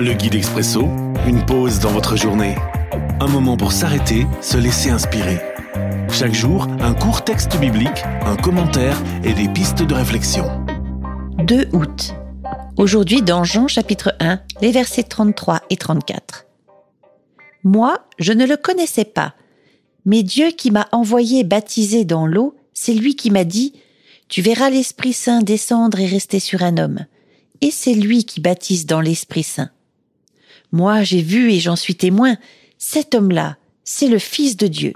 Le guide expresso, une pause dans votre journée. Un moment pour s'arrêter, se laisser inspirer. Chaque jour, un court texte biblique, un commentaire et des pistes de réflexion. 2 août. Aujourd'hui dans Jean chapitre 1, les versets 33 et 34. Moi, je ne le connaissais pas, mais Dieu qui m'a envoyé baptiser dans l'eau, c'est lui qui m'a dit, Tu verras l'Esprit Saint descendre et rester sur un homme. Et c'est lui qui baptise dans l'Esprit Saint. Moi, j'ai vu et j'en suis témoin, cet homme-là, c'est le Fils de Dieu.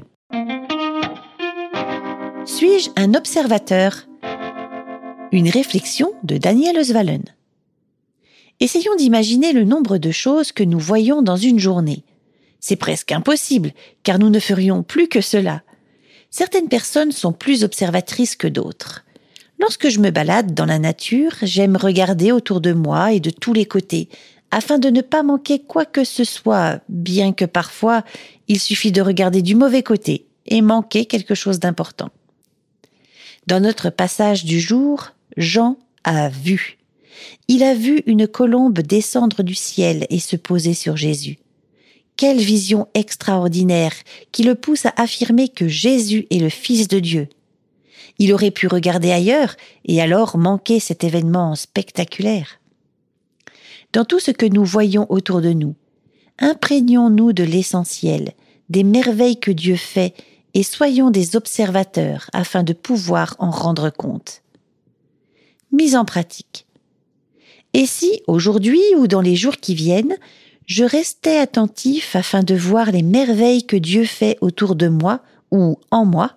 Suis-je un observateur? Une réflexion de Daniel Oswalen. Essayons d'imaginer le nombre de choses que nous voyons dans une journée. C'est presque impossible, car nous ne ferions plus que cela. Certaines personnes sont plus observatrices que d'autres. Lorsque je me balade dans la nature, j'aime regarder autour de moi et de tous les côtés, afin de ne pas manquer quoi que ce soit, bien que parfois il suffit de regarder du mauvais côté et manquer quelque chose d'important. Dans notre passage du jour, Jean a vu. Il a vu une colombe descendre du ciel et se poser sur Jésus. Quelle vision extraordinaire qui le pousse à affirmer que Jésus est le Fils de Dieu. Il aurait pu regarder ailleurs et alors manquer cet événement spectaculaire. Dans tout ce que nous voyons autour de nous, imprégnons-nous de l'essentiel, des merveilles que Dieu fait et soyons des observateurs afin de pouvoir en rendre compte. Mise en pratique. Et si, aujourd'hui ou dans les jours qui viennent, je restais attentif afin de voir les merveilles que Dieu fait autour de moi ou en moi.